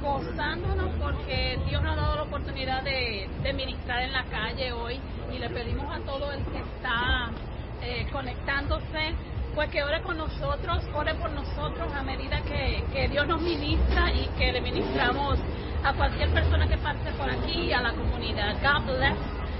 gozándonos porque Dios nos ha dado la oportunidad de, de ministrar en la calle hoy y le pedimos a todo el que está eh, conectándose pues que ore con nosotros, ore por nosotros a medida que, que Dios nos ministra y que le ministramos a cualquier persona que pase por aquí y a la comunidad. God bless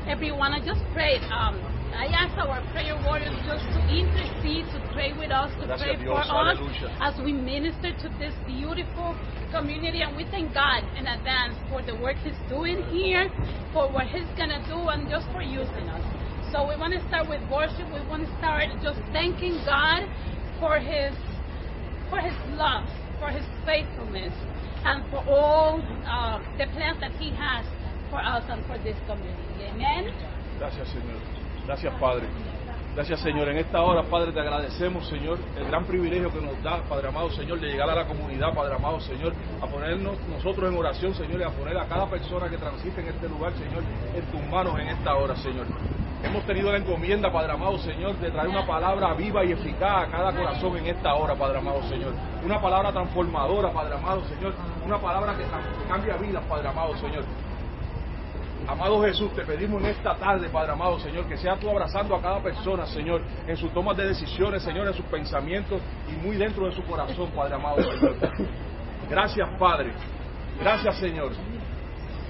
everyone. I just pray. Um, I ask our prayer warriors just to intercede, to pray with us, to Gracias, pray Dios. for us as we minister to this beautiful community. And we thank God in advance for the work He's doing here, for what He's going to do, and just for using us. So we want to start with worship. We want to start just thanking God for His for His love, for His faithfulness, and for all uh, the plans that He has for us and for this community. Amen. Gracias, Señor. Gracias, Padre. Gracias, Señor. En esta hora, Padre, te agradecemos, Señor, el gran privilegio que nos da, Padre amado, Señor, de llegar a la comunidad, Padre amado, Señor, a ponernos nosotros en oración, Señor, y a poner a cada persona que transite en este lugar, Señor, en tus manos en esta hora, Señor. Hemos tenido la encomienda, Padre amado, Señor, de traer una palabra viva y eficaz a cada corazón en esta hora, Padre amado, Señor. Una palabra transformadora, Padre amado, Señor. Una palabra que cambia vidas, Padre amado, Señor. Amado Jesús, te pedimos en esta tarde, Padre amado, Señor, que sea tú abrazando a cada persona, Señor, en sus tomas de decisiones, Señor, en sus pensamientos y muy dentro de su corazón, Padre amado, Señor. Gracias, Padre. Gracias, Señor,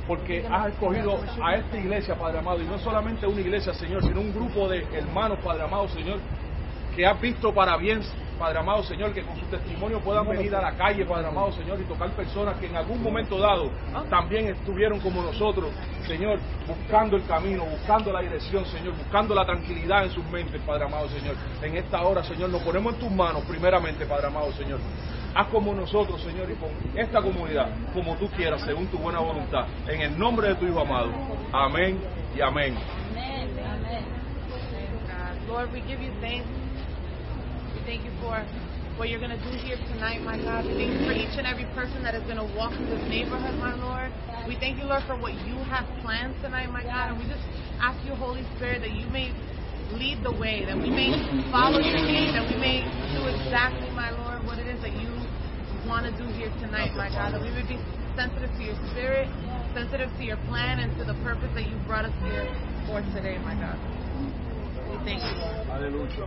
porque has escogido a esta iglesia, Padre amado, y no solamente una iglesia, Señor, sino un grupo de hermanos, Padre amado, Señor, que has visto para bien, Padre amado Señor, que con su testimonio puedan venir a la calle, Padre amado Señor, y tocar personas que en algún momento dado también estuvieron como nosotros, Señor, buscando el camino, buscando la dirección, Señor, buscando la tranquilidad en sus mentes, Padre amado Señor. En esta hora, Señor, nos ponemos en tus manos, primeramente, Padre amado Señor. Haz como nosotros, Señor, y con esta comunidad, como tú quieras, según tu buena voluntad. En el nombre de tu Hijo amado. Amén y amén. God. Lord, we give you thanks. Thank you for what you're going to do here tonight, my God. Thank you for each and every person that is going to walk through this neighborhood, my Lord. We thank you, Lord, for what you have planned tonight, my God. And we just ask you, Holy Spirit, that you may lead the way, that we may follow your lead, that we may do exactly, my Lord, what it is that you want to do here tonight, my God. That we may be sensitive to your spirit, sensitive to your plan, and to the purpose that you brought us here for today, my God. Aleluya.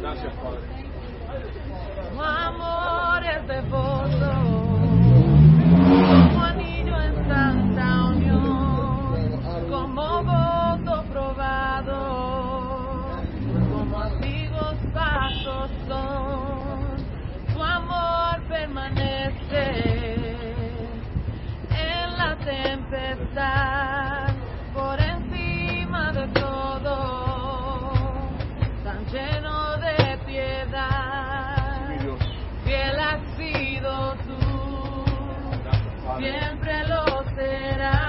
Gracias, Padre. Tu amor es devoto, como anillo en santa unión, como voto probado, como amigos pasos son. Tu amor permanece en la tempestad, siempre lo serás.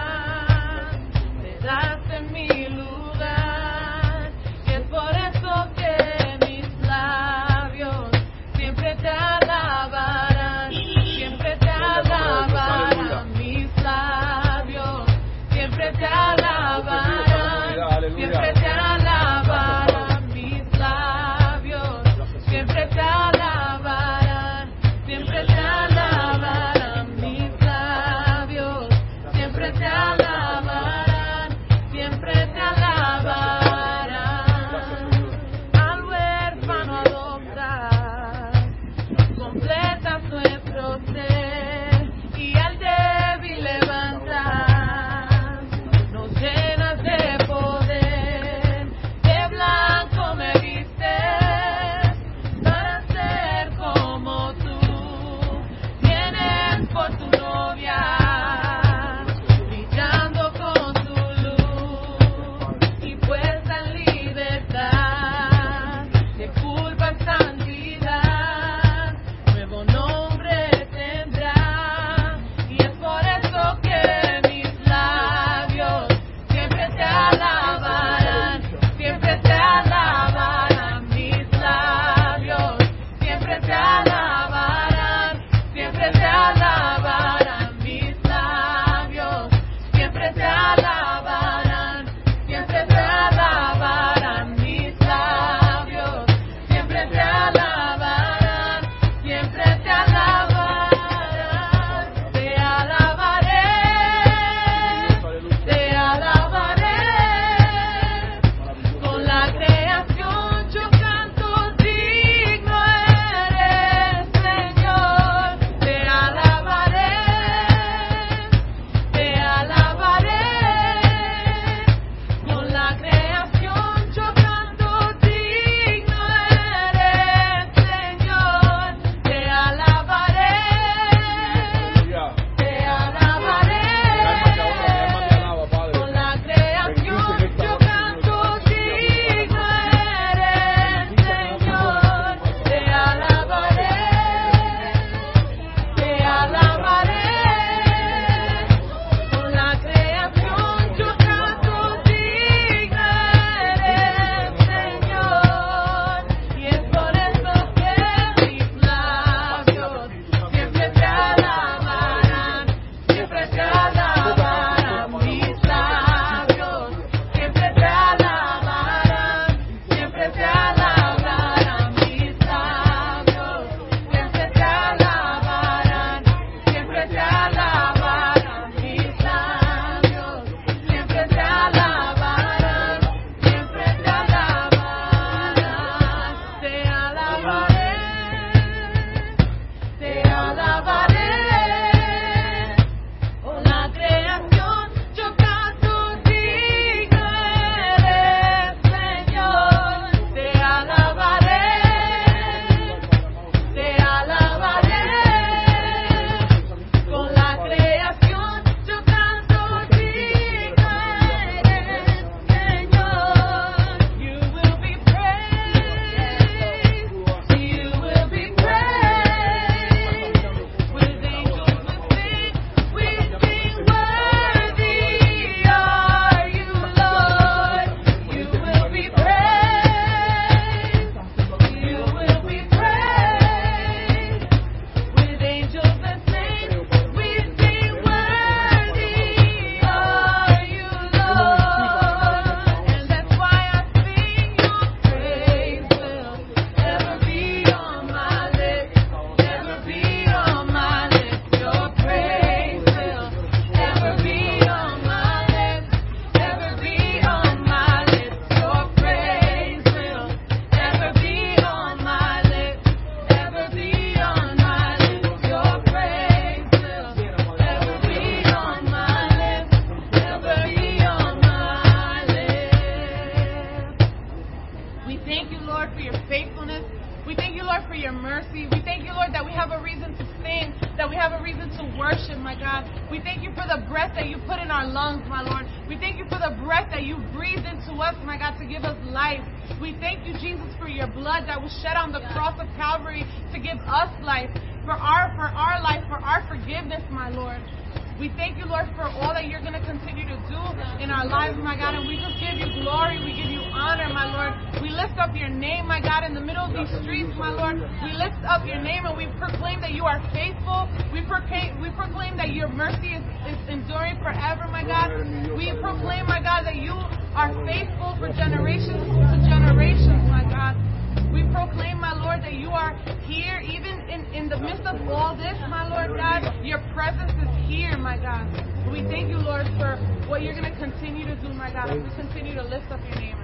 The midst of all this, my Lord God. Your presence is here, my God. We thank you, Lord, for what you're going to continue to do, my God, as we continue to lift up your name.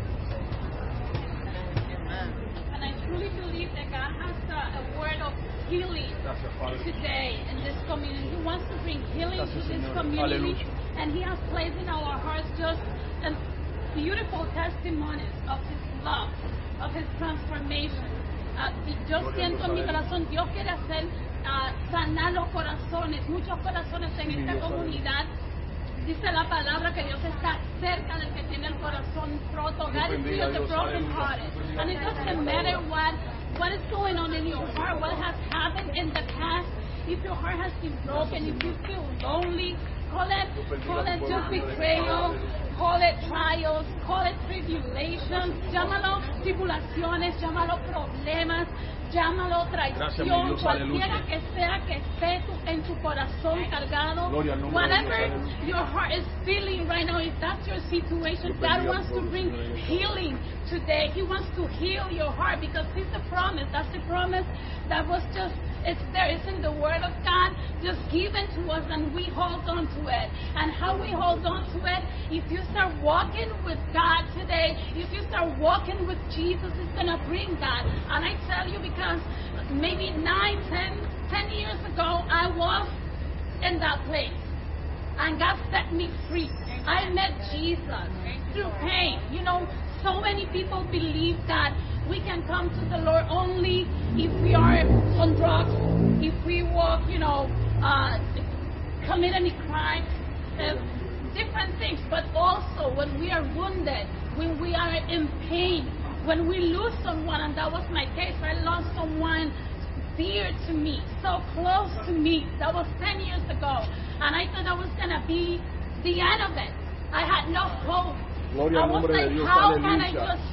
And I truly believe that God has a, a word of healing today in this community. He wants to bring healing to this community. Aleluya. And He has placed in our hearts just a beautiful testimonies of His love, of His transformation. Ah, yo siento en mi corazón, Dios quiere hacer ah, sanar los corazones, muchos corazones en Sí, esta comunidad. Dice la palabra que Dios está cerca del que tiene el corazón roto. God is near the broken hearted. And it doesn't matter what what is going on in your heart, what has happened in the past. If your heart has been broken, if you feel lonely, call it call it just betrayal, call it trials, call it tribulations, llámalo tribulaciones, llámalo problemas, llámalo traición, Dios, cualquiera aleluya. que sea que esté tu- en tu corazón cargado, Gloria al nombre de Dios, whatever your heart is feeling right now, if that's your situation, God wants to bring Señor, en esta healing today. He wants to heal your heart because He's the promise. That's the promise that was just, it's there. It's in the Word of God, just given to us, and we hold on to it. And how we hold on to it, if you start walking with God today, if you start walking with Jesus, it's to bring that. And I tell you because maybe nine, ten, ten years ago, I was in that place and God set me free. I met Jesus through pain. You know, so many people believe that we can come to the Lord only if we are on drugs, if we walk, you know, uh, commit any crime, uh, different things. But also when we are wounded, when we are in pain, when we lose someone, and that was my case. I lost someone dear to me, so close to me. That was 10 years ago. And I thought that was going to be the end of it. I had no hope. Gloria I al was nombre de like, Dios, how can I aleluya. just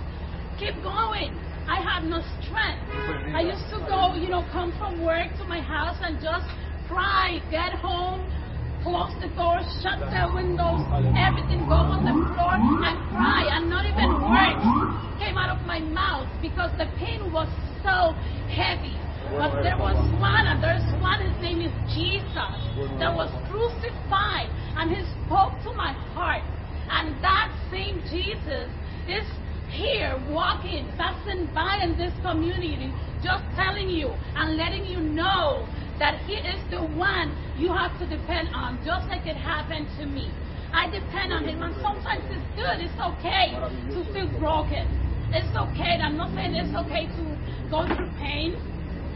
keep going? I have no strength. I used to go, you know, come from work to my house and just cry, get home, close the door, shut the windows, everything, go on the floor and cry, and not even words came out of my mouth because the pain was so heavy. But there was one, and there's one, his name is Jesus, that was crucified, and he spoke to my heart. And that same Jesus is here walking, passing by in this community, just telling you and letting you know that He is the one you have to depend on, just like it happened to me. I depend on Him, and sometimes it's good, it's okay to feel broken. It's okay, I'm not saying it's okay to go through pain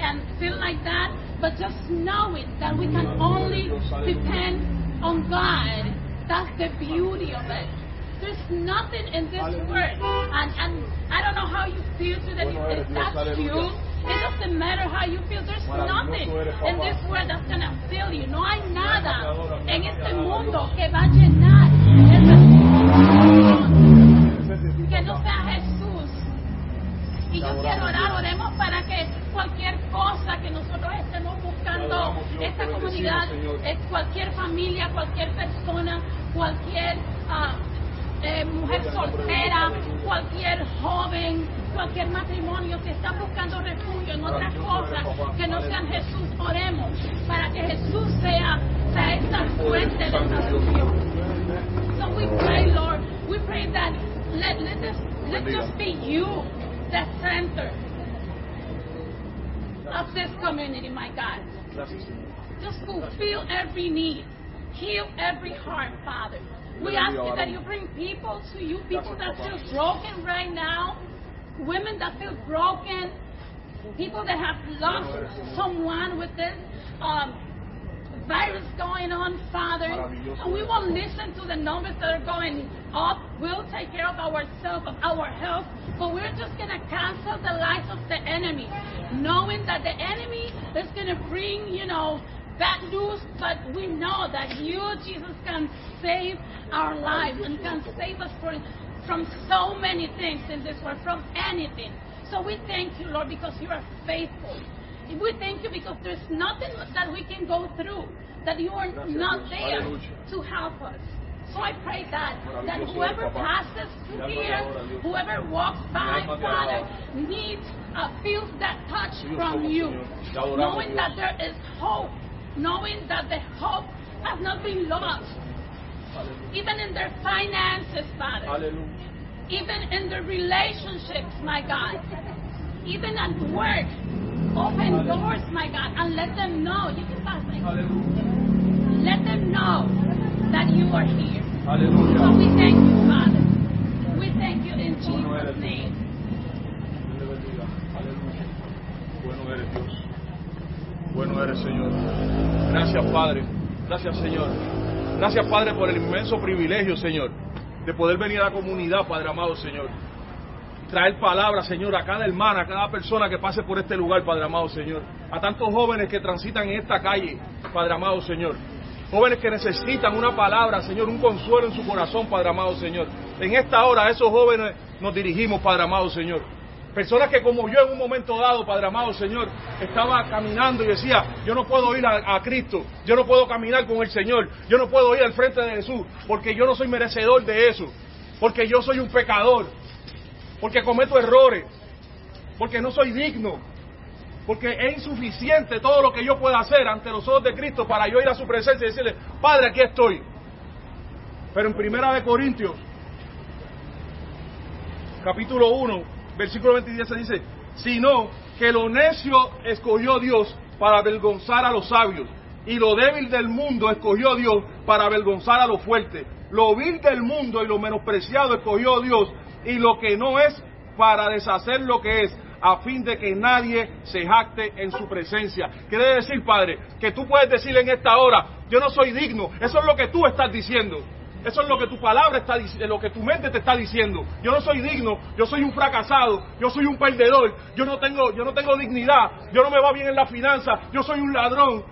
and feel like that, but just knowing that we can only depend on God. That's the beauty of it. There's nothing in this word. And, and I don't know how you feel today. If that's you, it doesn't matter how you feel. There's nothing in this word that's going to fill you. No hay nada en este mundo que va a llenar que no sea Jesús. Y yo quiero orar, oremos para que cualquier cosa que nosotros estemos buscando, esta comunidad, cualquier familia, cualquier persona, cualquier eh, mujer soltera, cualquier joven, cualquier matrimonio que está buscando refugio en otras cosas que no sean Jesús, oremos para que Jesús sea, sea esa fuente de salvación. So we pray, Lord, we pray that let, let, this, let just be you the center of this community, my God. Just fulfill every need, heal every heart, Father. We ask you that you bring people to you, people that feel broken right now, women that feel broken, people that have lost someone with this um, virus going on, Father. And we will listen to the numbers that are going up. We'll take care of ourselves, of our health. But we're just going to cancel the lies of the enemy, knowing that the enemy is going to bring, you know, bad news, but we know that you, Jesus, can save our lives and can save us for, from so many things in this world, from anything. So we thank you, Lord, because you are faithful. We thank you because there's nothing that we can go through that you are not there to help us. So I pray that that whoever passes through Mi alma te here, whoever walks by, Father, needs uh, feels that touch from you, Señor. Te adoramos, knowing that there is hope, knowing that the hope has not been lost, Aleluya. even in their finances, Father Aleluya. even in their relationships, my God, even at work. Open doors, my God, and let them know. You can pass. Aleluya. Let them know that you are here. So we thank you, Father. We thank you in Jesus' name. Dios te bendiga. Aleluya. Bueno eres Dios. Bueno eres Señor. Gracias Padre. Gracias Señor. Gracias Padre por el inmenso privilegio, Señor, de poder venir a la comunidad, Padre amado, Señor. Traer palabras, Señor, a cada hermana, a cada persona que pase por este lugar, Padre amado, Señor. A tantos jóvenes que transitan en esta calle, Padre amado, Señor. Jóvenes que necesitan una palabra, Señor, un consuelo en su corazón, Padre amado, Señor. En esta hora a esos jóvenes nos dirigimos, Padre amado, Señor. Personas que como yo en un momento dado, Padre amado, Señor, estaba caminando y decía, yo no puedo ir a, Cristo, yo no puedo caminar con el Señor, yo no puedo ir al frente de Jesús, porque yo no soy merecedor de eso, porque yo soy un pecador, porque cometo errores, porque no soy digno, porque es insuficiente todo lo que yo pueda hacer ante los ojos de Cristo para yo ir a su presencia y decirle, Padre, aquí estoy. Pero en Primera de Corintios, capítulo 1, versículo 23 se dice, sino que lo necio escogió Dios para avergonzar a los sabios, y lo débil del mundo escogió Dios para avergonzar a los fuertes. Lo vil del mundo y lo menospreciado escogió Dios, y lo que no es para deshacer lo que es, a fin de que nadie se jacte en su presencia. Quiere decir, Padre, que tú puedes decir en esta hora, yo no soy digno. Eso es lo que tú estás diciendo. Eso es lo que tu palabra está diciendo, lo que tu mente te está diciendo. Yo no soy digno, yo soy un fracasado, yo soy un perdedor, yo no tengo, yo no tengo dignidad, yo no me va bien en la finanza, yo soy un ladrón.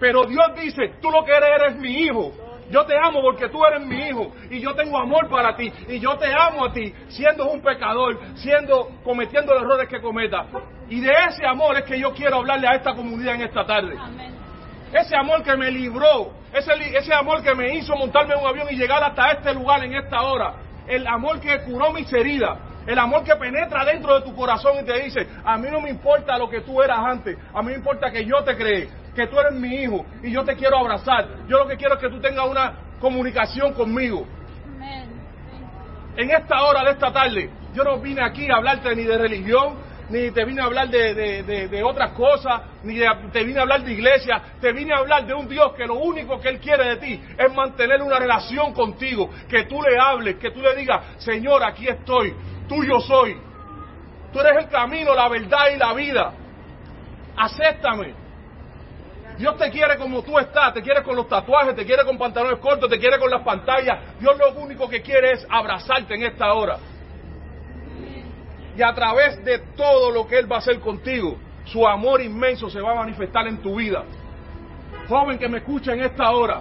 Pero Dios dice, tú lo que eres eres mi hijo. Yo te amo porque tú eres mi hijo y yo tengo amor para ti y yo te amo a ti siendo un pecador, siendo cometiendo los errores que cometa. Y de ese amor es que yo quiero hablarle a esta comunidad en esta tarde. Amén. Ese amor que me libró, ese, amor que me hizo montarme en un avión y llegar hasta este lugar en esta hora, el amor que curó mis heridas, el amor que penetra dentro de tu corazón y te dice, a mí no me importa lo que tú eras antes, a mí me importa que yo te creé, que tú eres mi hijo y yo te quiero abrazar. Yo lo que quiero es que tú tengas una comunicación conmigo. En esta hora de esta tarde, yo no vine aquí a hablarte ni de religión, ni te vine a hablar de, de- de- otras cosas, ni te vine a hablar de iglesia, te vine a hablar de un Dios que lo único que Él quiere de ti es mantener una relación contigo, que tú le hables, que tú le digas, Señor, aquí estoy, tuyo soy, tú eres el camino, la verdad y la vida, acéptame. Dios te quiere como tú estás, te quiere con los tatuajes, te quiere con pantalones cortos, te quiere con las pantallas. Dios lo único que quiere es abrazarte en esta hora. Y a través de todo lo que Él va a hacer contigo, su amor inmenso se va a manifestar en tu vida. Joven que me escucha en esta hora,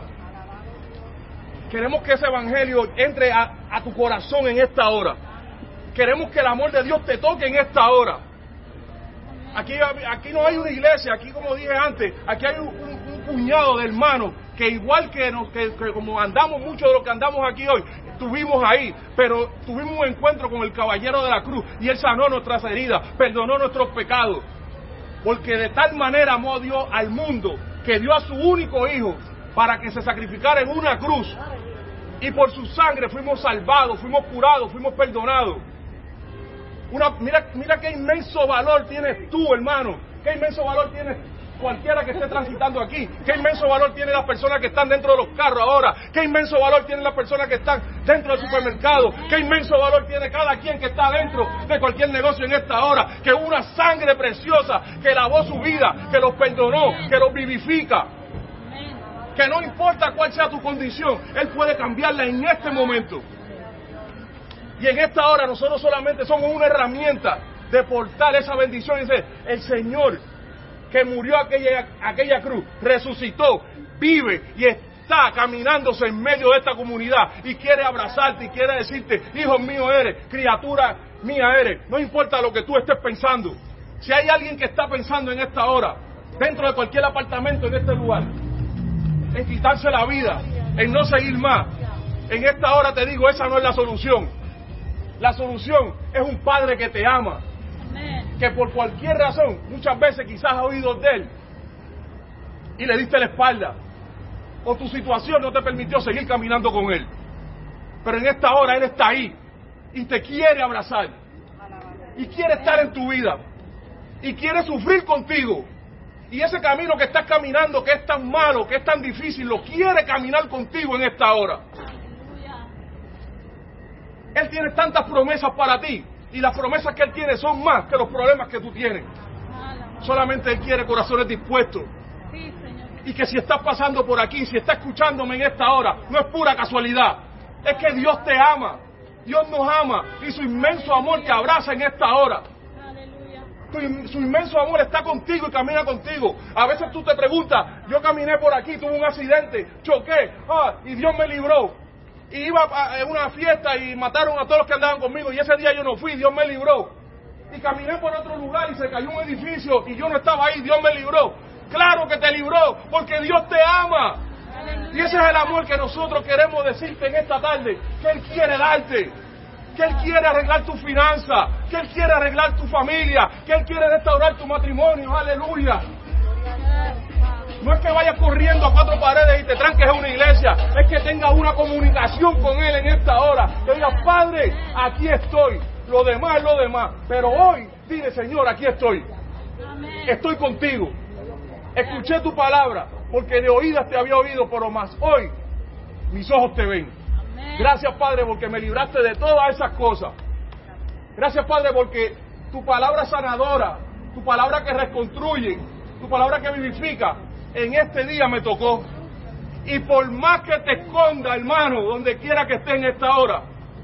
queremos que ese evangelio entre a, tu corazón en esta hora. Queremos que el amor de Dios te toque en esta hora. Aquí, aquí no hay una iglesia, aquí como dije antes, aquí hay un puñado de hermanos que igual que, nos, que, que como andamos mucho de lo que andamos aquí hoy, estuvimos ahí, pero tuvimos un encuentro con el caballero de la cruz y él sanó nuestras heridas, perdonó nuestros pecados. Porque de tal manera amó Dios al mundo que dio a su único hijo para que se sacrificara en una cruz. Y por su sangre fuimos salvados, fuimos curados, fuimos perdonados. Una, mira, mira qué inmenso valor tienes tú, hermano. Qué inmenso valor tienes cualquiera que esté transitando aquí. Qué inmenso valor tienen las personas que están dentro de los carros ahora. Qué inmenso valor tienen las personas que están dentro del supermercado. Qué inmenso valor tiene cada quien que está dentro de cualquier negocio en esta hora. Que una sangre preciosa que lavó su vida, que los perdonó, que los vivifica. Que no importa cuál sea tu condición, Él puede cambiarla en este momento. Y en esta hora nosotros solamente somos una herramienta de portar esa bendición. Dice, el Señor que murió aquella, aquella cruz, resucitó, vive y está caminándose en medio de esta comunidad y quiere abrazarte y quiere decirte, hijo mío eres, criatura mía eres. No importa lo que tú estés pensando. Si hay alguien que está pensando en esta hora, dentro de cualquier apartamento en este lugar, en quitarse la vida, en no seguir más, en esta hora te digo, esa no es la solución. La solución es un padre que te ama, que por cualquier razón, muchas veces quizás has oído de él y le diste la espalda, o tu situación no te permitió seguir caminando con él. Pero en esta hora él está ahí y te quiere abrazar y quiere estar en tu vida y quiere sufrir contigo. Y ese camino que estás caminando, que es tan malo, que es tan difícil, lo quiere caminar contigo en esta hora. Él tiene tantas promesas para ti. Y las promesas que Él tiene son más que los problemas que tú tienes. Solamente Él quiere corazones dispuestos. Y que si estás pasando por aquí, si estás escuchándome en esta hora, no es pura casualidad. Es que Dios te ama. Dios nos ama. Y su inmenso amor te abraza en esta hora. su inmenso amor está contigo y camina contigo. A veces tú te preguntas, yo caminé por aquí, tuve un accidente, choqué, ah, y Dios me libró y iba a una fiesta y mataron a todos los que andaban conmigo y ese día yo no fui, Dios me libró. Y caminé por otro lugar y se cayó un edificio y yo no estaba ahí, Dios me libró. Claro que te libró, porque Dios te ama. Y ese es el amor que nosotros queremos decirte en esta tarde, que Él quiere darte, que Él quiere arreglar tu finanza, que Él quiere arreglar tu familia, que Él quiere restaurar tu matrimonio, aleluya. No es que vayas corriendo a cuatro paredes y te tranques en una iglesia, es que tengas una comunicación con Él en esta hora. Que digas, Padre, aquí estoy. Lo demás es lo demás. Pero hoy, dile, Señor, aquí estoy. Estoy contigo. Escuché tu palabra, porque de oídas te había oído, pero más hoy mis ojos te ven. Gracias, Padre, porque me libraste de todas esas cosas. Gracias, Padre, porque tu palabra sanadora, tu palabra que reconstruye, tu palabra que vivifica, en este día me tocó. Y por más que te esconda, hermano, donde quiera que esté en esta hora,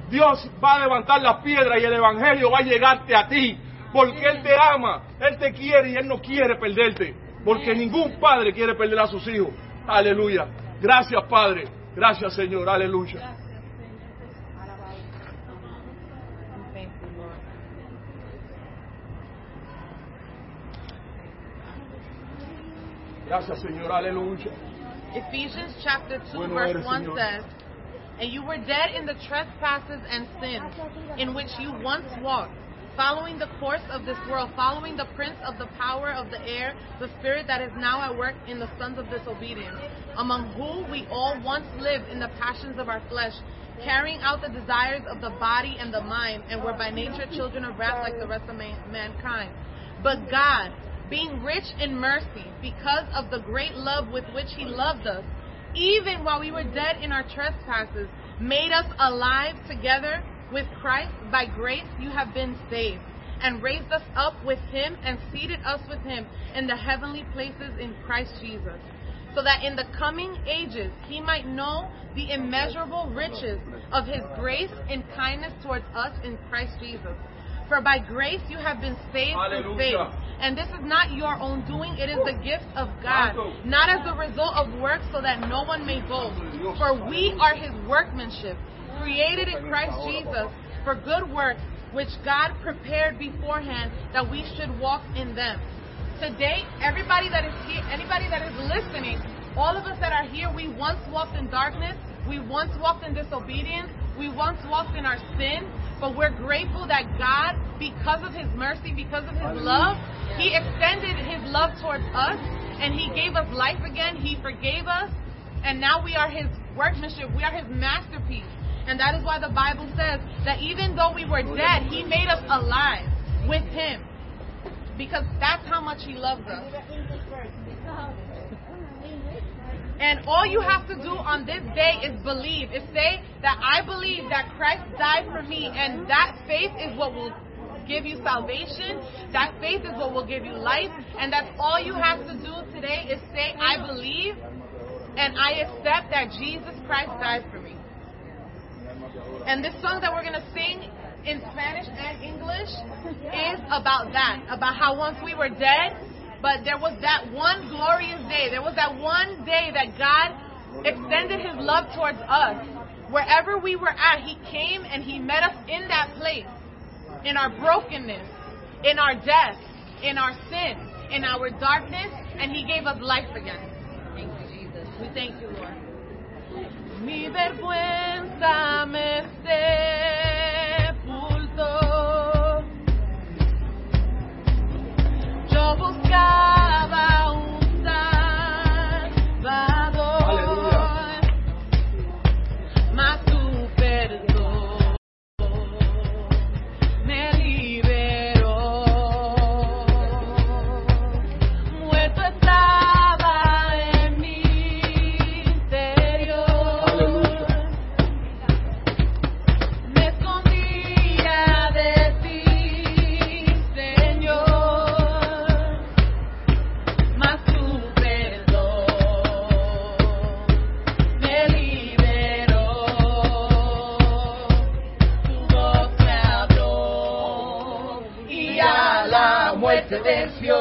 Dios va a levantar las piedras y el Evangelio va a llegarte a ti. Porque Él te ama, Él te quiere y Él no quiere perderte. Porque ningún padre quiere perder a sus hijos. Aleluya. Gracias, Padre. Gracias, Señor. Aleluya. Gracias, Señor. Aleluya. Ephesians chapter 2, verse 1 says, And you were dead in the trespasses and sins in which you once walked, following the course of this world, following the prince of the power of the air, the spirit that is now at work in the sons of disobedience, among whom we all once lived in the passions of our flesh, carrying out the desires of the body and the mind, and were by nature children of wrath like the rest of man- mankind. But God, being rich in mercy, because of the great love with which He loved us, even while we were dead in our trespasses, made us alive together with Christ. By grace you have been saved, and raised us up with Him, and seated us with Him in the heavenly places in Christ Jesus. So that in the coming ages he might know the immeasurable riches of his grace and kindness towards us in Christ Jesus. For by grace you have been saved through faith. And this is not your own doing, it is the gift of God, not as a result of works so that no one may boast. For we are his workmanship, created in Christ Jesus for good works, which God prepared beforehand that we should walk in them. Today, everybody that is here, anybody that is listening, all of us that are here, we once walked in darkness, we once walked in disobedience, we once walked in our sin, but we're grateful that God, because of His mercy, because of His love, He extended His love towards us and He gave us life again. He forgave us, and now we are His workmanship. We are His masterpiece. And that is why the Bible says that even though we were dead, He made us alive with Him. Because that's how much He loves us. And all you have to do on this day is believe, is say that I believe that Christ died for me, and that faith is what will give you salvation. That faith is what will give you life. And that's all you have to do today is say, I believe and I accept that Jesus Christ died for me. And this song that we're going to sing in Spanish and English is about that, about how once we were dead but there was that one glorious day. There was that one day that God extended his love towards us. Wherever we were at, he came and he met us in that place, in our brokenness, in our death, in our sin, in our darkness, and he gave us life again. Thank you, Jesus. We thank you, Lord. Mi vergüenza me buscar. muerte venció.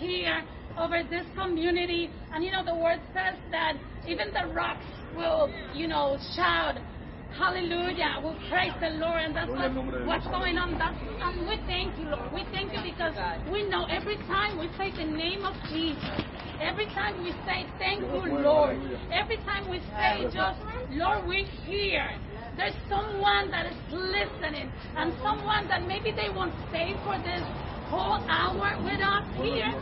Here, over this community. And you know, the word says that even the rocks will, you know, shout. Hallelujah. We'll praise the Lord. And that's what, what's going on. That's, and we thank you, Lord. We thank you because we know every time we say the name of Jesus, every time we say thank you, Lord, every time we say just, Lord, we're here. There's someone that is listening and someone that maybe they won't stay for this whole hour with us here.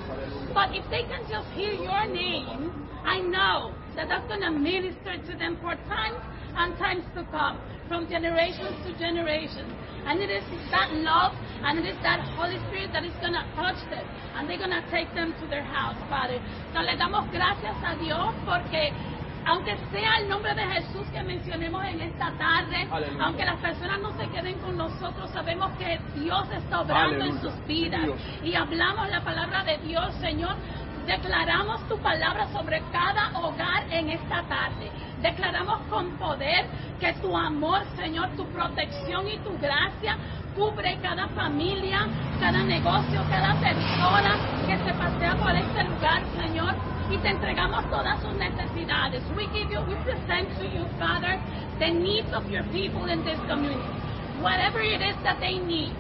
But if they can just hear your name, I know that that's going to minister to them for times and times to come, from generations to generations. And it is that love and it is that Holy Spirit that is going to touch them and they're going to take them to their house, Padre. So le damos gracias a Dios porque aunque sea el nombre de Jesús que mencionemos en esta tarde, Aleluya. aunque las personas no se queden con nosotros, sabemos que Dios está obrando en Aleluya. sus vidas. Dios. Y hablamos la palabra de Dios, Señor. Declaramos tu palabra sobre cada hogar en esta tarde. Declaramos con poder que tu amor, Señor, tu protección y tu gracia cubre cada familia, cada negocio, cada persona que se pasea por este lugar, Señor. Y te entregamos todas sus necesidades. We give you, we present to you, Father, the needs of your people in this community. Whatever it is that they need.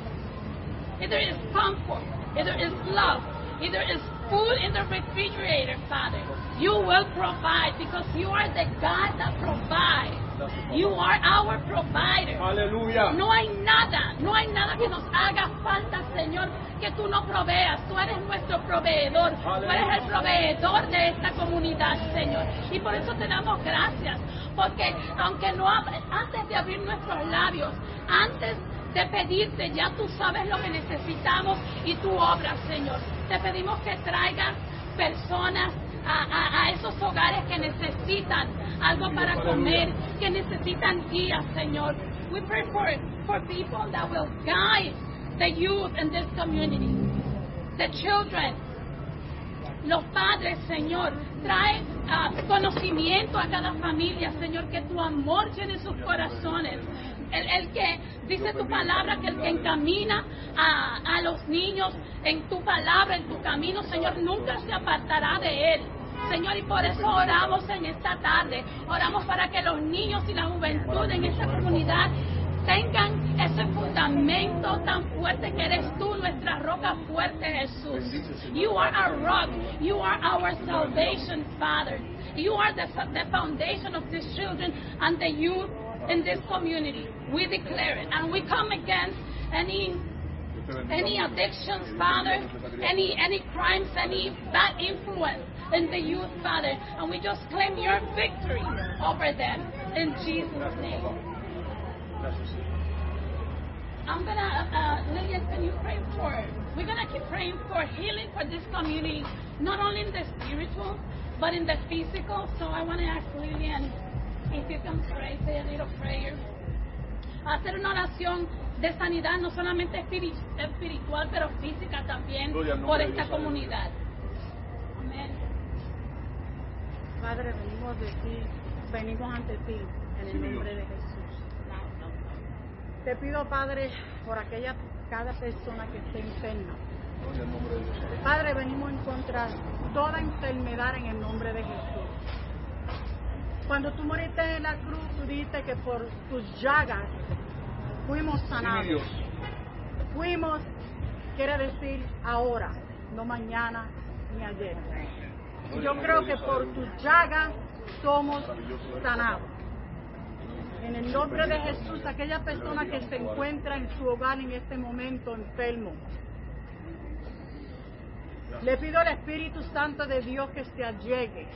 Either it's comfort, either it's love, either it's food in the refrigerator, Father. You will provide because you are the God that provides. You are our provider. Aleluya. No hay nada, no hay nada que nos haga falta, Señor, que tú no proveas. Tú eres nuestro proveedor. Tú eres el proveedor de esta comunidad, Señor. Y por eso te damos gracias. Porque aunque no antes de abrir nuestros labios, antes de pedirte, ya tú sabes lo que necesitamos y tú obras, Señor. Te pedimos que traigas personas a, a- a esos hogares que necesitan algo para comer, que necesitan guías, Señor. We pray for, for people that will guide the youth in this community, the children, los padres, Señor. Trae ah, conocimiento a cada familia, Señor, que tu amor llene sus corazones. El, el que dice tu palabra, que el que encamina a, a los niños en tu palabra, en tu camino, Señor, nunca se apartará de él. Señor, y por eso oramos en esta tarde. Oramos para que los niños y la juventud en esta comunidad tengan ese fundamento tan fuerte que eres tú, nuestra roca fuerte, Jesús. You are our rock. You are our salvation, Father. You are the, the foundation of these children and the youth in this community. We declare it. And we come against any any addictions, Father, any any crimes, any bad influence in the youth, Father, and we just claim your victory over them in Jesus' name. I'm gonna, uh, Lillian, can you pray for? We're gonna keep praying for healing for this community, not only in the spiritual, but in the physical. So I want to ask Lillian if you can pray, say a little prayer. Hacer una oración de sanidad, no solamente espiritual, pero física también, Gloria al nombre por esta comunidad. Padre, venimos de ti, venimos ante ti en el nombre de Jesús. Te pido, Padre, por aquella cada persona que esté enferma. Padre, venimos en contra de toda enfermedad en el nombre de Jesús. Cuando tú moriste en la cruz, tú dijiste que por tus llagas fuimos sanados. Fuimos, quiere decir ahora, no mañana ni ayer. Yo creo que por tus llagas somos sanados. En el nombre de Jesús, aquella persona que se encuentra en su hogar en este momento enfermo, le pido al Espíritu Santo de Dios que se allegue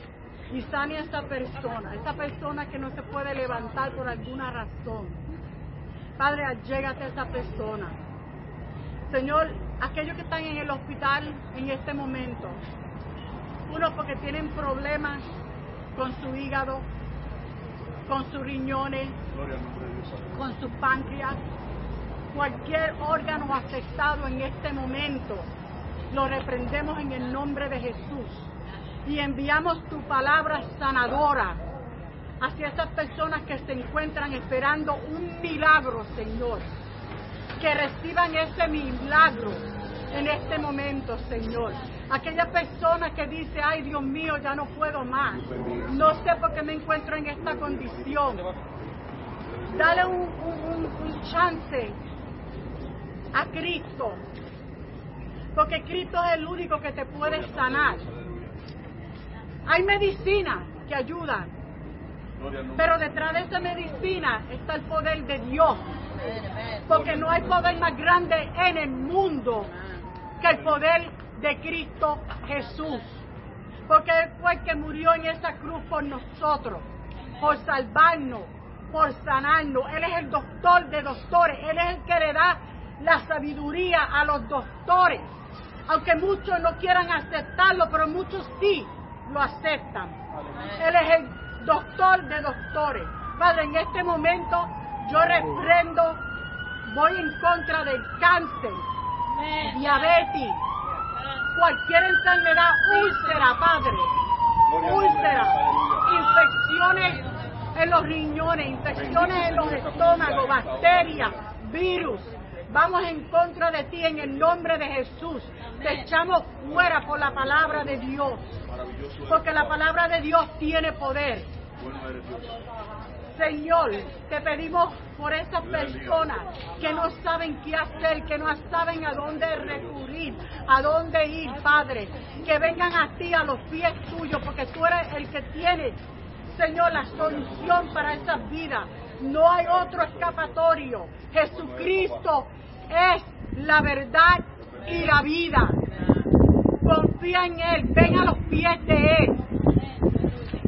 y sane a esta persona, esta persona que no se puede levantar por alguna razón. Padre, allégate a esa persona. Señor, aquellos que están en el hospital en este momento, uno porque tienen problemas con su hígado, con sus riñones, con su páncreas, cualquier órgano afectado en este momento, lo reprendemos en el nombre de Jesús. y enviamos tu palabra sanadora hacia esas personas que se encuentran esperando un milagro, Señor. Que reciban ese milagro en este momento, Señor. Aquella persona que dice, ay Dios mío, ya no puedo más. No sé por qué me encuentro en esta condición. Dale un, un- un- chance a Cristo. Porque Cristo es el único que te puede sanar. Hay medicina que ayudan, pero detrás de esa medicina está el poder de Dios. Porque no hay poder más grande en el mundo que el poder de Cristo Jesús. Porque Él fue el que murió en esa cruz por nosotros, por salvarnos, por sanarnos. Él es el doctor de doctores. Él es el que le da la sabiduría a los doctores. Aunque muchos no quieran aceptarlo, pero muchos sí lo aceptan. Él es el doctor de doctores. Padre, en este momento yo reprendo, voy en contra del cáncer, diabetes, cualquier enfermedad, úlcera, Padre, úlcera, infecciones en los riñones, infecciones en los estómagos, bacterias, virus. Vamos en contra de ti en el nombre de Jesús. Te echamos fuera por la palabra de Dios. Porque la palabra de Dios tiene poder. Señor, te pedimos por esas personas que no saben qué hacer, que no saben a dónde recurrir, a dónde ir, Padre. Que vengan a ti, a los pies tuyos, porque tú eres el que tiene, Señor, la solución para esas vidas. No hay otro escapatorio. Jesucristo es la verdad y la vida. Confía en Él, ven a los pies de Él.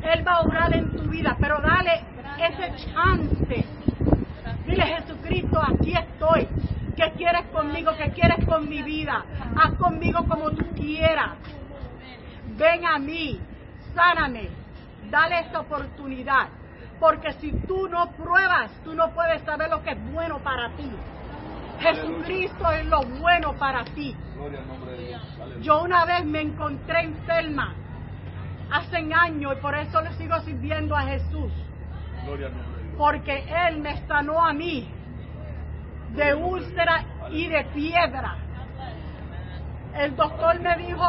Él va a obrar en tu vida, pero dale ese chance. Dile Jesucristo, aquí estoy. ¿Qué quieres conmigo? ¿Qué quieres con mi vida? Haz conmigo como tú quieras. Ven a mí, sáname, dale esa oportunidad. Porque si tú no pruebas, tú no puedes saber lo que es bueno para ti. Jesucristo es lo bueno para ti. Yo una vez me encontré enferma hace años y por eso le sigo sirviendo a Jesús. Porque Él me sanó a mí de úlcera y de piedra. El doctor me dijo,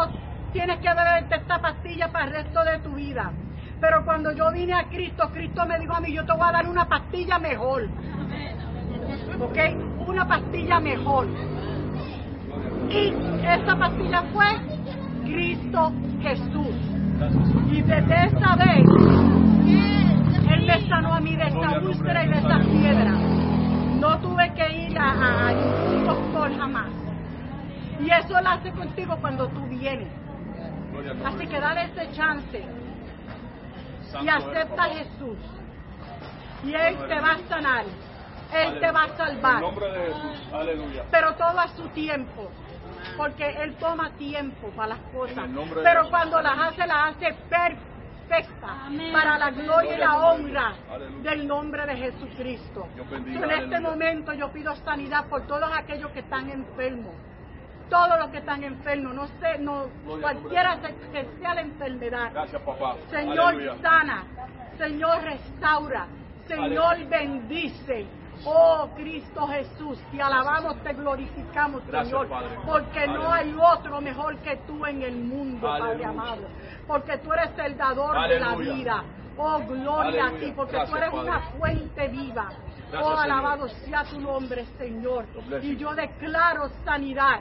tienes que beberte esta pastilla para el resto de tu vida. Pero cuando yo vine a Cristo, Cristo me dijo a mí, yo te voy a dar una pastilla mejor. ¿Ok? Una pastilla mejor. Y esa pastilla fue Cristo Jesús. Y desde esa vez, Él me sanó a mí de esa úlcera y de esa piedra. No tuve que ir a, a- ningún doctor jamás. Y eso lo hace contigo cuando tú vienes. Así que dale ese chance y acepta a. Jesús. Y Él te va a sanar. Él te va a salvar. pero todo a su tiempo. Porque Él toma tiempo para las cosas. Pero cuando las hace, las hace perfectas. Amén. Para la gloria y la honra Aleluya. del nombre de Jesucristo. Bendiga, en este momento yo pido sanidad por todos aquellos que están enfermos. Todos los que están enfermos. No sé, no, Gloria cualquiera que sea la enfermedad. Gracias, papá. Señor Aleluya. sana, Señor restaura, Señor Aleluya. bendice. Oh Cristo Jesús, te alabamos, te glorificamos, Gracias, Señor, Padre. porque no hay otro mejor que tú en el mundo, Padre amado, porque tú eres el dador de la vida. Oh, gloria a ti, porque Gracias, tú eres Padre. una fuente viva. Gracias, oh, Señor. alabado sea tu nombre, Señor. Y yo declaro sanidad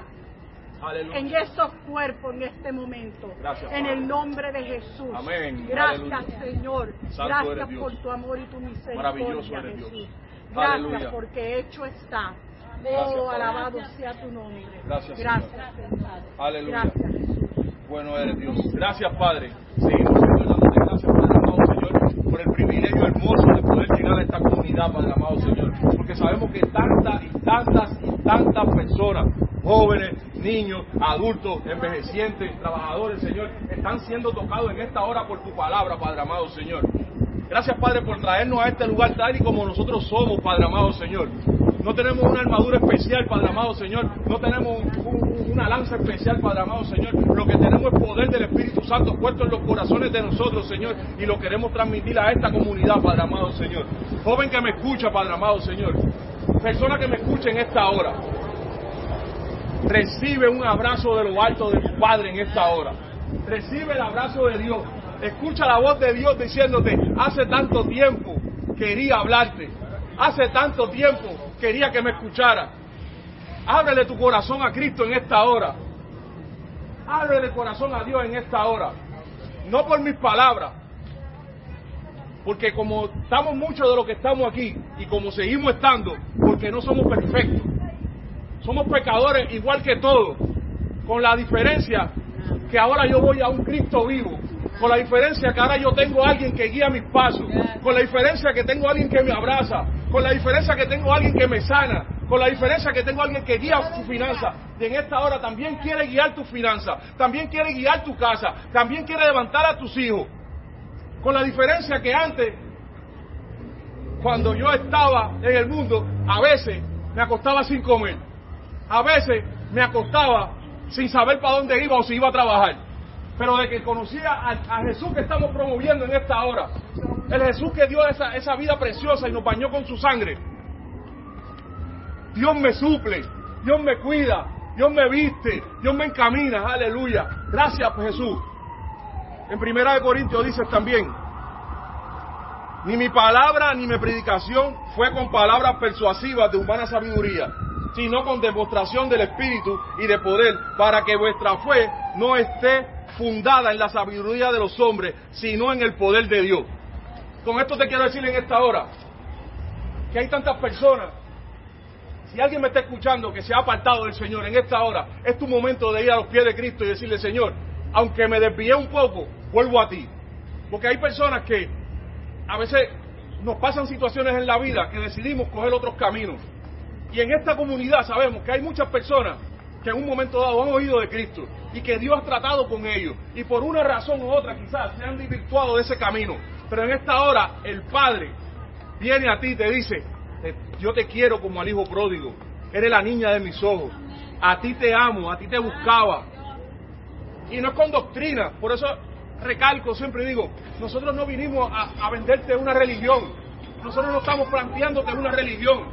Aleluya. en esos cuerpos en este momento. Gracias, en el nombre de Jesús. Amén. Gracias, Aleluya. Señor. Santo Gracias Dios. por tu amor y tu Maravilloso misericordia, eres Dios. Gracias Aleluya. porque hecho está. Gracias, Oh, alabado sea tu nombre. Gracias, Gracias, Señor. Señor. Aleluya. Gracias, Jesús. Bueno eres Dios. Gracias, Padre. Seguimos, Señor, dándote gracias, Padre amado, Señor, por el privilegio hermoso de poder llegar a esta comunidad, Padre amado, Señor. Porque sabemos que tantas y tantas y tantas personas, jóvenes, niños, adultos, envejecientes, trabajadores, Señor, están siendo tocados en esta hora por tu palabra, Padre amado, Señor. Gracias, Padre, por traernos a este lugar tal y como nosotros somos, Padre amado, Señor. No tenemos una armadura especial, Padre amado Señor. No tenemos un- un- una lanza especial, Padre amado Señor. Lo que tenemos es poder del Espíritu Santo puesto en los corazones de nosotros, Señor. Y lo queremos transmitir a esta comunidad, Padre amado Señor. Joven que me escucha, Padre amado Señor. Persona que me escucha en esta hora. Recibe un abrazo de lo alto de tu Padre en esta hora. Recibe el abrazo de Dios. Escucha la voz de Dios diciéndote, hace tanto tiempo quería hablarte. Hace tanto tiempo quería que me escuchara. Ábrele tu corazón a Cristo en esta hora. Ábrele el corazón a Dios en esta hora. No por mis palabras. Porque como estamos muchos de los que estamos aquí y como seguimos estando, porque no somos perfectos. Somos pecadores igual que todos, con la diferencia que ahora yo voy a un Cristo vivo, con la diferencia que ahora yo tengo a alguien que guía mis pasos, con la diferencia que tengo a alguien que me abraza, con la diferencia que tengo a alguien que me sana, con la diferencia que tengo a alguien que guía tu finanza. Y en esta hora también quiere guiar tu finanza, también quiere guiar tu casa, también quiere levantar a tus hijos. Con la diferencia que antes, cuando yo estaba en el mundo, a veces me acostaba sin comer. A veces me acostaba sin saber para dónde iba o si iba a trabajar. Pero de que conocía a, Jesús que estamos promoviendo en esta hora, el Jesús que dio esa, vida preciosa y nos bañó con su sangre, Dios me suple, Dios me cuida, Dios me viste, Dios me encamina, aleluya. Gracias Jesús. En Primera de Corintios dice también, ni mi palabra ni mi predicación fue con palabras persuasivas de humana sabiduría, sino con demostración del Espíritu y de poder, para que vuestra fe no esté fundada en la sabiduría de los hombres, sino en el poder de Dios. Con esto te quiero decir en esta hora que hay tantas personas. Si alguien me está escuchando que se ha apartado del Señor en esta hora, es tu momento de ir a los pies de Cristo y decirle, Señor, aunque me desvié un poco, vuelvo a ti. Porque hay personas que a veces nos pasan situaciones en la vida que decidimos coger otros caminos. Y en esta comunidad sabemos que hay muchas personas que en un momento dado han oído de Cristo y que Dios ha tratado con ellos. Y por una razón u otra quizás se han desvirtuado de ese camino. Pero en esta hora el Padre viene a ti y te dice, "Te- yo te quiero como al hijo pródigo, eres la niña de mis ojos, a ti te amo, a ti te buscaba. Y no es con doctrina, por eso recalco, siempre digo, nosotros no vinimos a, a venderte una religión, nosotros no estamos planteándote una religión,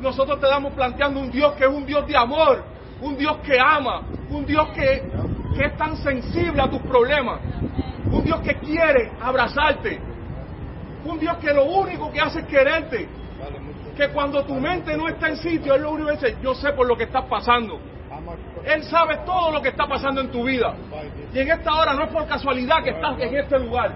nosotros te estamos planteando un Dios que es un Dios de amor, un Dios que ama, un Dios que, que es tan sensible a tus problemas, un Dios que quiere abrazarte, un Dios que lo único que hace es quererte, que cuando tu mente no está en sitio, es lo único que dice, yo sé por lo que estás pasando. Él sabe todo lo que está pasando en tu vida. Y en esta hora no es por casualidad que estás en este lugar.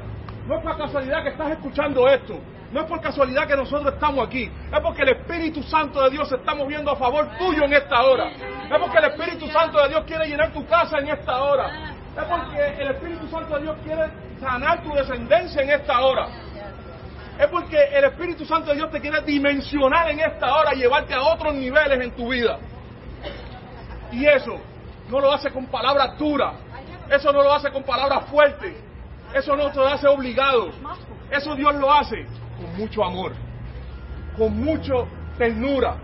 No es por casualidad que estás escuchando esto. No es por casualidad que nosotros estamos aquí. Es porque el Espíritu Santo de Dios se está moviendo a favor tuyo en esta hora. Es porque el Espíritu Santo de Dios quiere llenar tu casa en esta hora. Es porque el Espíritu Santo de Dios quiere sanar tu descendencia en esta hora. Es porque el Espíritu Santo de Dios te quiere dimensionar en esta hora, llevarte a otros niveles en tu vida. Y eso no lo hace con palabras duras, eso no lo hace con palabras fuertes, eso no te hace obligado. Eso Dios lo hace con mucho amor, con mucho ternura.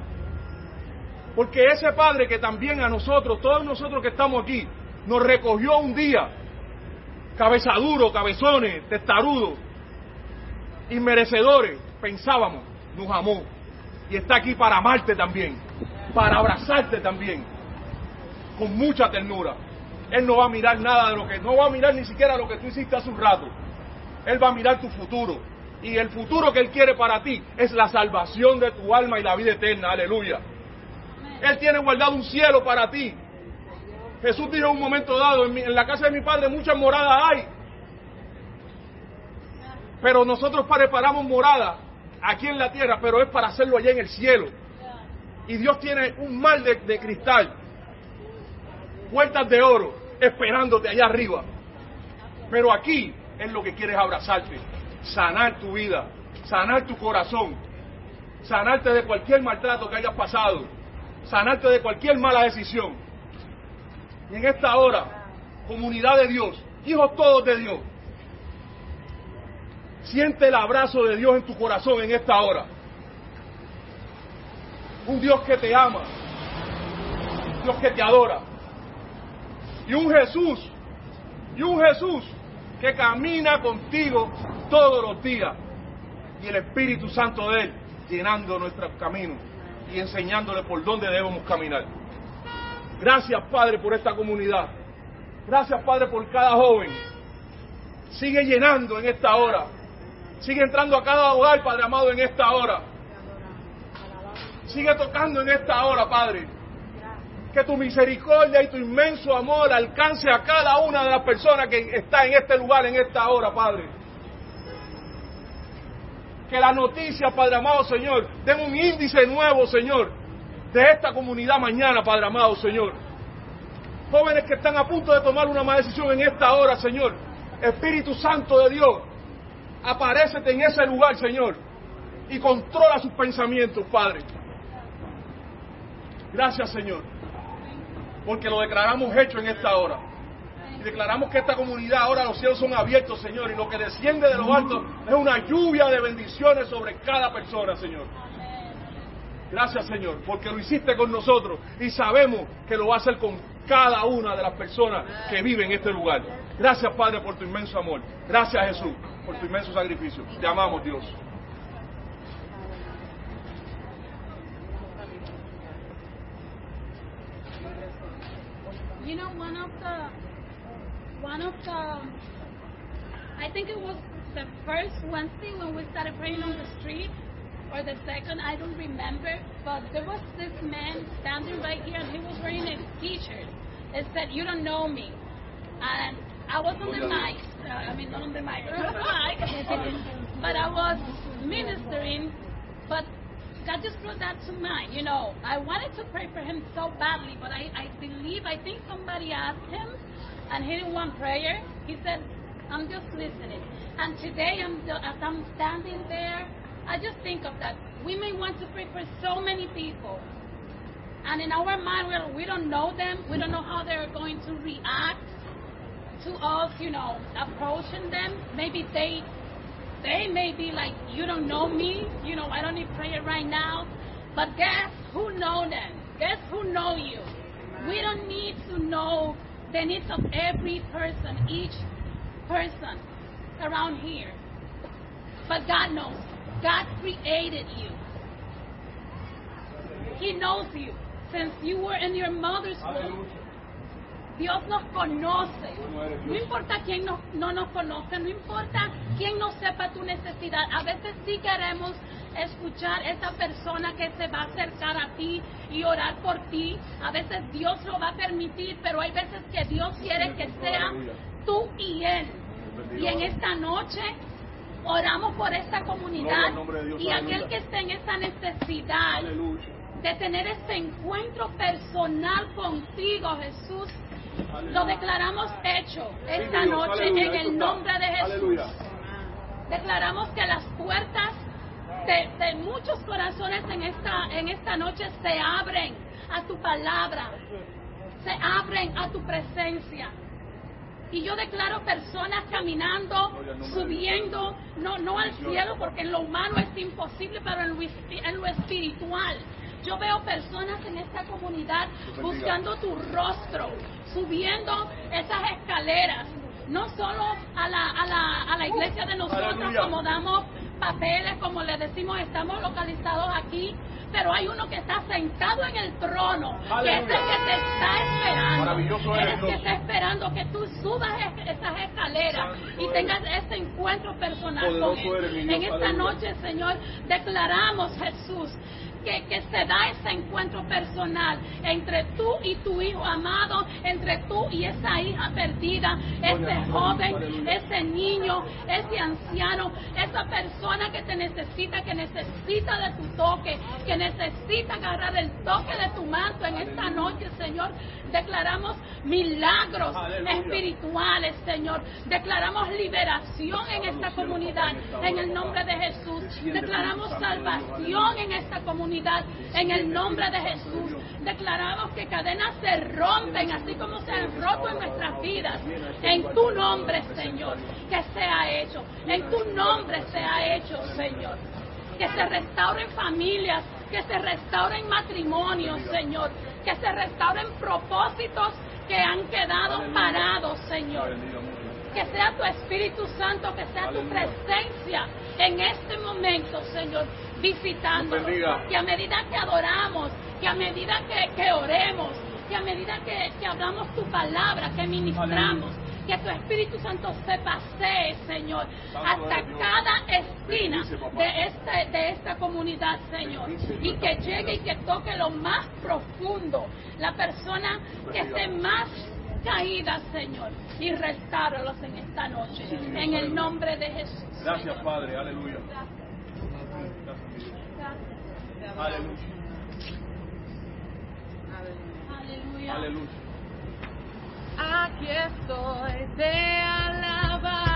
Porque ese Padre que también a nosotros, todos nosotros que estamos aquí, nos recogió un día, cabezaduro, cabezones, testarudos, inmerecedores, pensábamos, nos amó. Y está aquí para amarte también, para abrazarte también, con mucha ternura. Él no va a mirar nada de lo que, no va a mirar ni siquiera lo que tú hiciste hace un rato. Él va a mirar tu futuro. Y el futuro que Él quiere para ti es la salvación de tu alma y la vida eterna. Aleluya. Él tiene guardado un cielo para ti. Jesús dijo en un momento dado, en, la casa de mi padre muchas moradas hay. Pero nosotros preparamos morada aquí en la tierra, pero es para hacerlo allá en el cielo. Y Dios tiene un de, de cristal, puertas de oro, esperándote allá arriba. Pero aquí es lo que quieres abrazarte, sanar tu vida, sanar tu corazón, sanarte de cualquier maltrato que hayas pasado, sanarte de cualquier mala decisión. Y en esta hora, comunidad de Dios, hijos todos de Dios, siente el abrazo de Dios en tu corazón en esta hora. un Dios que te ama, un Dios que te adora, y un Jesús, y un Jesús que camina contigo todos los días, y el Espíritu Santo de Él llenando nuestros caminos y enseñándole por dónde debemos caminar. Gracias, Padre, por esta comunidad. Gracias, Padre, por cada joven. Sigue llenando en esta hora. Sigue entrando a cada hogar, Padre amado, en esta hora. Sigue tocando en esta hora, Padre. Que tu misericordia y tu inmenso amor alcance a cada una de las personas que está en este lugar, en esta hora, Padre. Que la noticia, Padre amado, Señor, den un índice nuevo, Señor, de esta comunidad mañana, Padre amado, Señor. Jóvenes que están a punto de tomar una mala decisión en esta hora, Señor. Espíritu Santo de Dios, aparécete en ese lugar, Señor, y controla sus pensamientos, Padre. Gracias, Señor, porque lo declaramos hecho en esta hora. Y declaramos que esta comunidad ahora los cielos son abiertos, Señor, y lo que desciende de los altos es una lluvia de bendiciones sobre cada persona, Señor. Gracias, Señor, porque lo hiciste con nosotros y sabemos que lo va a hacer con cada una de las personas que viven en este lugar. Gracias, Padre, por tu inmenso amor. Gracias, Jesús, por tu inmenso sacrificio. Te amamos, Dios. You know, one of the, one of the, I think it was the first Wednesday when we started praying on the street, or the second, I don't remember, but there was this man standing right here and he was wearing a t-shirt. It said, you don't know me. And I was on the mic, uh, I mean, not on the mic, on the mic, but I was ministering, but God just brought that to mind. You know, I wanted to pray for him so badly, but I, I believe, I think somebody asked him, and he didn't want prayer. He said, I'm just listening. And today, I'm, as I'm standing there, I just think of that. We may want to pray for so many people. And in our mind, we're, we don't know them. We don't know how they're going to react to us, you know, approaching them. Maybe they they may be like, you don't know me, you know, I don't need prayer right now. But guess who know them? Guess who know you? We don't need to know the needs of every person, each person around here. But God knows. God created you. He knows you since you were in your mother's womb. Dios nos conoce. No importa quién no, no nos conoce, no importa quién no sepa tu necesidad. A veces sí queremos escuchar esa persona que se va a acercar a ti y orar por ti. A veces Dios lo va a permitir, pero hay veces que Dios quiere que sea tú y Él. Y en esta noche oramos por esta comunidad y aquel que esté en esa necesidad de tener este encuentro personal contigo, Jesús. Lo declaramos hecho esta noche en el nombre de Jesús. Declaramos que las puertas de, de, muchos corazones en esta, en esta noche se abren a tu palabra, se abren a tu presencia. Y yo declaro personas caminando, subiendo, no, no al cielo, porque en lo humano es imposible, pero en lo, en lo espiritual. Yo veo personas en esta comunidad buscando tu rostro, subiendo esas escaleras, no solo a la, a la, a la iglesia de nosotros, como damos papeles, como le decimos, estamos localizados aquí, pero hay uno que está sentado en el trono, que es el que te está esperando, es el que está esperando que tú subas esas escaleras y tengas ese encuentro personal con él. En esta noche, Señor, declaramos, Jesús, que, que, se da ese encuentro personal entre tú y tu hijo amado, entre tú y esa hija perdida, ese joven, ese niño, ese anciano, esa persona que te necesita, que necesita de tu toque, que necesita agarrar el toque de tu manto en esta noche, Señor. Declaramos milagros espirituales, Señor. Declaramos liberación en esta comunidad, en el nombre de Jesús. Declaramos salvación en esta comunidad, en el nombre de Jesús. Declaramos que cadenas se rompen así como se han roto en nuestras vidas. En tu nombre, Señor, que sea hecho. En tu nombre sea hecho, Señor. Que se restauren familias, que se restauren matrimonios, Señor. Que se restauren propósitos que han quedado parados, Señor que sea tu Espíritu Santo, que sea tu presencia en este momento, Señor, visitando. Que a medida que adoramos, que a medida que, oremos, que a medida que, hablamos tu palabra, que ministramos. Que tu Espíritu Santo se pasee, Señor, hasta cada esquina de, este, de esta comunidad, Señor, y que llegue y que toque lo más profundo, la persona que esté más caídas, Señor, y restáralos en esta noche. En el nombre de Jesús. Gracias, Padre. Aleluya. Gracias. Aleluya. Aleluya. Aleluya. Aquí estoy, te alaba.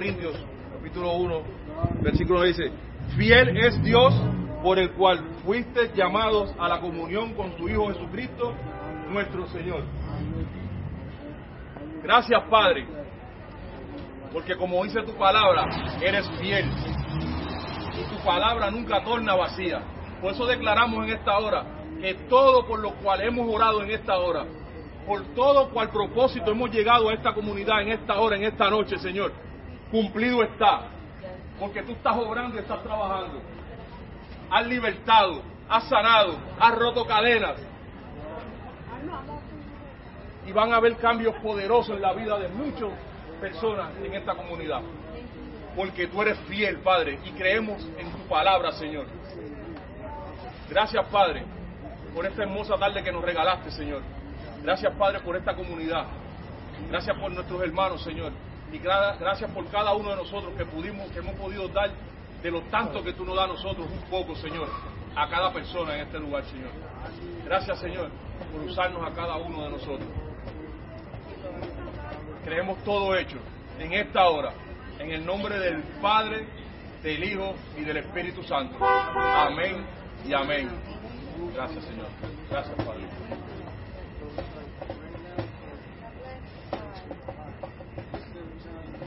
Corintios, capítulo 1, versículo 1 dice, fiel es Dios por el cual fuiste llamados a la comunión con tu Hijo Jesucristo, nuestro Señor. Gracias, Padre, porque como dice tu palabra, eres fiel y tu palabra nunca torna vacía. Por eso declaramos en esta hora que todo por lo cual hemos orado en esta hora, por todo cual propósito hemos llegado a esta comunidad en esta hora, en esta noche, Señor, cumplido está. Porque tú estás obrando y estás trabajando. Has libertado, has sanado, has roto cadenas. Y van a haber cambios poderosos en la vida de muchas personas en esta comunidad. Porque tú eres fiel, Padre, y creemos en tu palabra, Señor. Gracias, Padre, por esta hermosa tarde que nos regalaste, Señor. Gracias, Padre, por esta comunidad. Gracias por nuestros hermanos, Señor. Y gracias por cada uno de nosotros que pudimos, que hemos podido dar de lo tanto que tú nos das a nosotros, un poco, Señor, a cada persona en este lugar, Señor. Gracias, Señor, por usarnos a cada uno de nosotros. Creemos todo hecho en esta hora, en el nombre del Padre, del Hijo y del Espíritu Santo. Amén y amén. Gracias, Señor. Gracias, Padre.